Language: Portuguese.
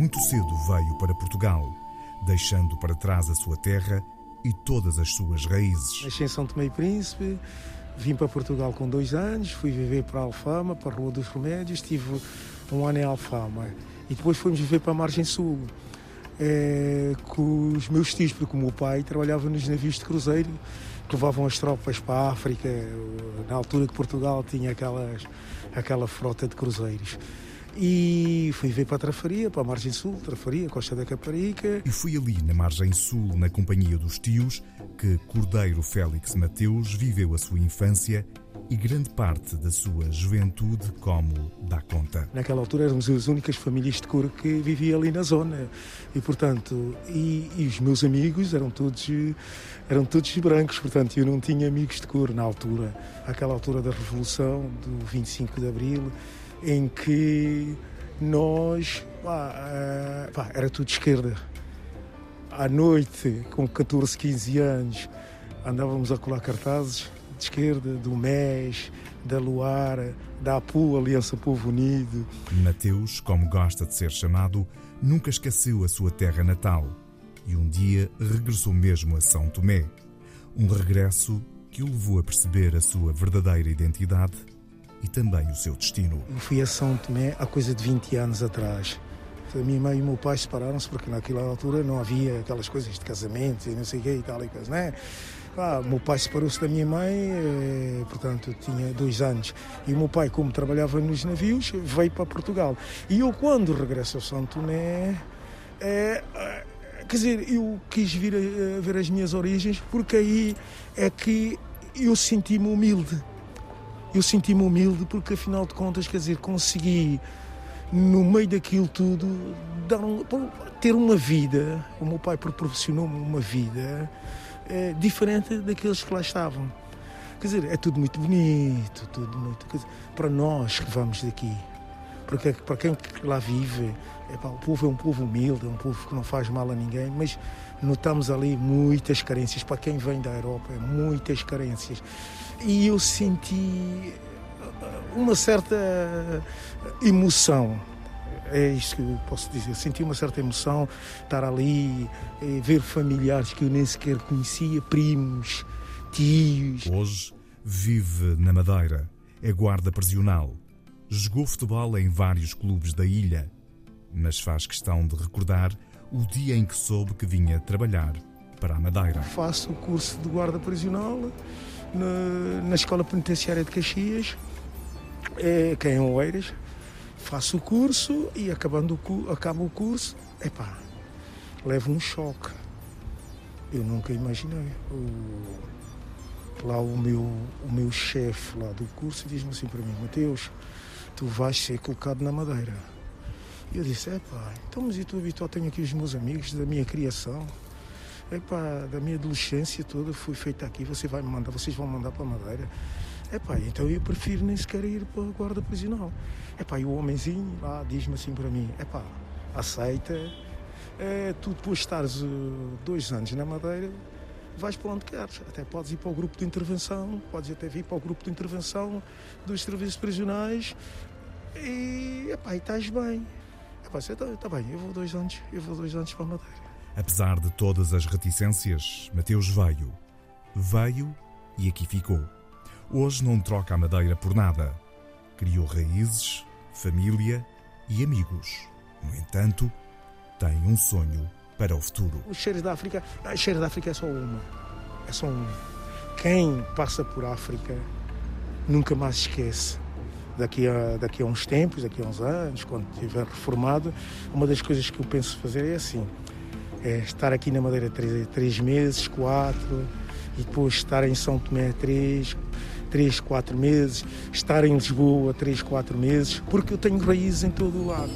muito cedo veio para Portugal, deixando para trás a sua terra e todas as suas raízes. Nasci em São Tomé e Príncipe, vim para Portugal com dois anos, fui viver para Alfama, para a Rua dos Remédios, tive um ano em Alfama e depois fomos viver para a Margem Sul. É, com os meus tios, porque o meu pai trabalhava nos navios de cruzeiro que levavam as tropas para a África, na altura que Portugal tinha aquelas, aquela frota de cruzeiros. E fui ver para a Trafaria, para a Margem Sul, Trafaria, Costa da Caparica. E fui ali, na Margem Sul, na companhia dos tios, que Cordeiro Félix Mateus viveu a sua infância e grande parte da sua juventude, como dá conta. Naquela altura éramos as únicas famílias de cor que vivia ali na zona e, portanto, e, e, os meus amigos eram todos eram todos brancos, portanto, eu não tinha amigos de cor na altura, aquela altura da Revolução, do 25 de Abril, em que nós, pá, eh, pá, era tudo esquerda. À noite, com 14, 15 anos, andávamos a colar cartazes de esquerda, do MES, da Luara, da APU, Aliança Povo Unido. Mateus, como gosta de ser chamado, nunca esqueceu a sua terra natal e um dia regressou mesmo a São Tomé. Um regresso que o levou a perceber a sua verdadeira identidade e também o seu destino. Eu fui a São Tomé há coisa de 20 anos atrás. A minha mãe e o meu pai separaram-se porque naquela altura não havia aquelas coisas de casamento e não sei o que e tal e coisa, né? Ah, meu pai separou-se da minha mãe, eh, portanto, tinha dois anos. E o meu pai, como trabalhava nos navios, veio para Portugal. E eu, quando regresso a São Tomé, é, quer dizer, eu quis vir a, a ver as minhas origens, porque aí é que eu senti-me humilde. Eu senti-me humilde porque, afinal de contas, quer dizer, consegui, no meio daquilo tudo, dar um, ter uma vida. O meu pai proporcionou-me uma vida é, diferente daqueles que lá estavam. Quer dizer, é tudo muito bonito, tudo muito. Dizer, para nós que vamos daqui, porque para quem lá vive, é, pá, o povo é um povo humilde, é um povo que não faz mal a ninguém, mas notamos ali muitas carências. Para quem vem da Europa, muitas carências. E eu senti uma certa emoção é isso que eu posso dizer. Senti uma certa emoção estar ali, eh, ver familiares que eu nem sequer conhecia, primos, tios. Hoje vive na Madeira, é guarda prisional. Jogou futebol em vários clubes da ilha, mas faz questão de recordar o dia em que soube que vinha trabalhar para a Madeira. Faço o curso de guarda prisional na, na Escola Penitenciária de Caxias, é, que é em Oeiras faço o curso e acabando o, acabo o curso, epá, levo um choque. Eu nunca imaginei. O, lá o meu, o meu chefe lá do curso diz-me assim para mim, Mateus, tu vais ser colocado na madeira. E eu disse, epá, então mas e habitual tenho aqui os meus amigos da minha criação. Epá, da minha adolescência toda fui feita aqui, você vai me mandar, vocês vão mandar para madeira. Epá, então eu prefiro nem sequer ir para a guarda prisional. Epá, e o homenzinho lá diz-me assim para mim, epá, aceita, é, tu depois de estares uh, dois anos na Madeira, vais para onde queres. Até podes ir para o grupo de intervenção, podes até vir para o grupo de intervenção dos serviços prisionais e, epá, e estás bem. Epá, está tá bem, eu vou dois anos, eu vou dois anos para a Madeira. Apesar de todas as reticências, Mateus veio. Veio e aqui ficou. Hoje não troca a madeira por nada. Criou raízes, família e amigos. No entanto, tem um sonho para o futuro. Os cheiros da África, os cheiros da África é só uma. É só uma. Quem passa por África nunca mais esquece. Daqui a, daqui a uns tempos, daqui a uns anos, quando estiver reformado, uma das coisas que eu penso fazer é assim: é estar aqui na Madeira três, três meses, quatro, e depois estar em São Tomé três, três, quatro meses, estar em Lisboa três, quatro meses, porque eu tenho raízes em todo o lado.